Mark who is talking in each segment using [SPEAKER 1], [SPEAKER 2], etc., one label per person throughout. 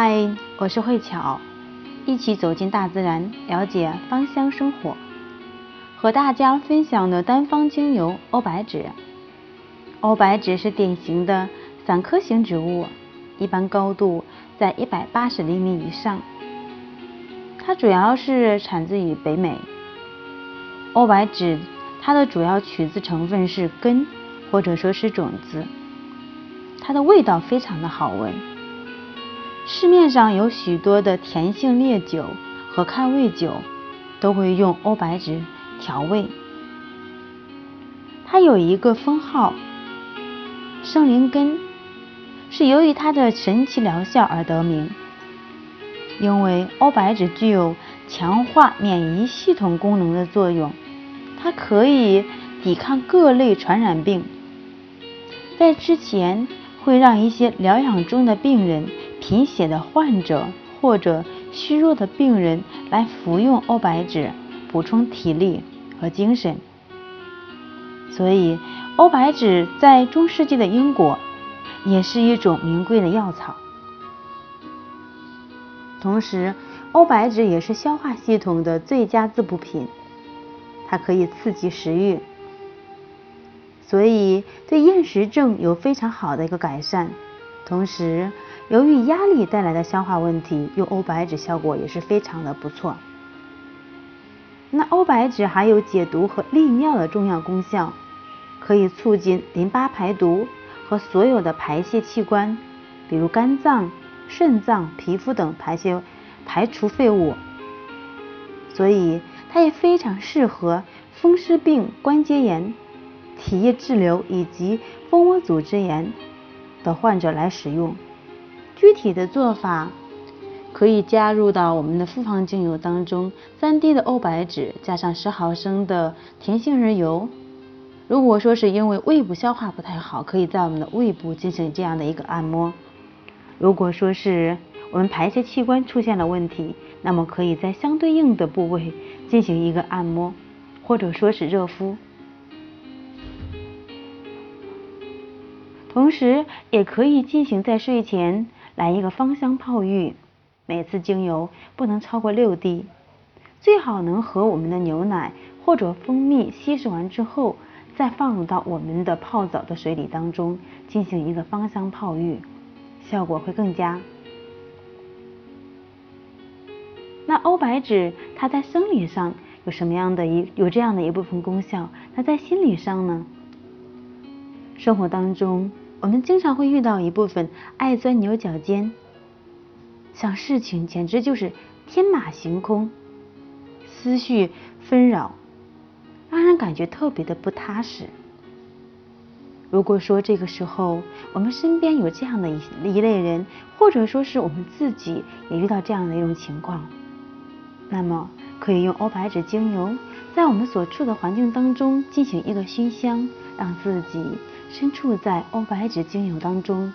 [SPEAKER 1] 嗨，我是慧巧，一起走进大自然，了解芳香生活。和大家分享的单方精油欧白芷。欧白芷是典型的伞科型植物，一般高度在一百八十厘米以上。它主要是产自于北美。欧白芷它的主要取自成分是根或者说是种子，它的味道非常的好闻。市面上有许多的甜性烈酒和开胃酒都会用欧白芷调味。它有一个封号“圣灵根”，是由于它的神奇疗效而得名。因为欧白芷具有强化免疫系统功能的作用，它可以抵抗各类传染病。在之前会让一些疗养中的病人。贫血的患者或者虚弱的病人来服用欧白芷，补充体力和精神。所以，欧白芷在中世纪的英国也是一种名贵的药草。同时，欧白芷也是消化系统的最佳滋补品，它可以刺激食欲，所以对厌食症有非常好的一个改善。同时，由于压力带来的消化问题，用欧白芷效果也是非常的不错。那欧白芷还有解毒和利尿的重要功效，可以促进淋巴排毒和所有的排泄器官，比如肝脏、肾脏、皮肤等排泄排除废物。所以它也非常适合风湿病、关节炎、体液滞留以及蜂窝组织炎。的患者来使用，具体的做法可以加入到我们的复方精油当中，三滴的欧白芷加上十毫升的甜杏仁油。如果说是因为胃部消化不太好，可以在我们的胃部进行这样的一个按摩。如果说是我们排泄器官出现了问题，那么可以在相对应的部位进行一个按摩，或者说是热敷。同时，也可以进行在睡前来一个芳香泡浴，每次精油不能超过六滴，最好能和我们的牛奶或者蜂蜜稀释完之后，再放入到我们的泡澡的水里当中进行一个芳香泡浴，效果会更佳。那欧白芷它在生理上有什么样的一有这样的一部分功效？那在心理上呢？生活当中。我们经常会遇到一部分爱钻牛角尖，想事情简直就是天马行空，思绪纷扰，让人感觉特别的不踏实。如果说这个时候我们身边有这样的一一类人，或者说是我们自己也遇到这样的一种情况，那么可以用欧白芷精油在我们所处的环境当中进行一个熏香，让自己。身处在欧白芷精油当中，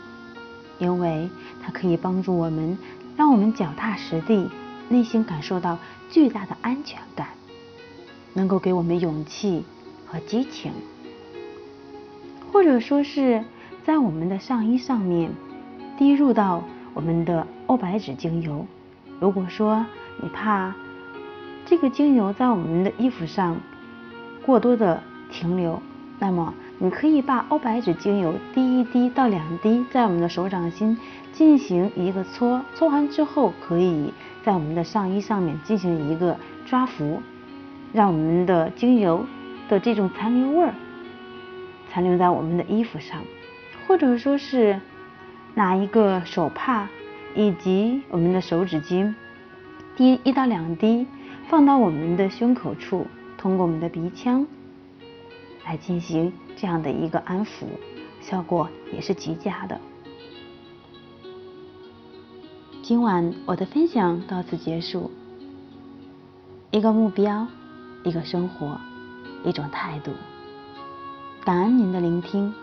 [SPEAKER 1] 因为它可以帮助我们，让我们脚踏实地，内心感受到巨大的安全感，能够给我们勇气和激情，或者说是在我们的上衣上面滴入到我们的欧白芷精油。如果说你怕这个精油在我们的衣服上过多的停留，那么。你可以把欧白芷精油滴一滴到两滴，在我们的手掌心进行一个搓，搓完之后，可以在我们的上衣上面进行一个抓服，让我们的精油的这种残留味儿残留在我们的衣服上，或者说是拿一个手帕以及我们的手指巾滴一到两滴，放到我们的胸口处，通过我们的鼻腔。来进行这样的一个安抚，效果也是极佳的。今晚我的分享到此结束。一个目标，一个生活，一种态度。感恩您的聆听。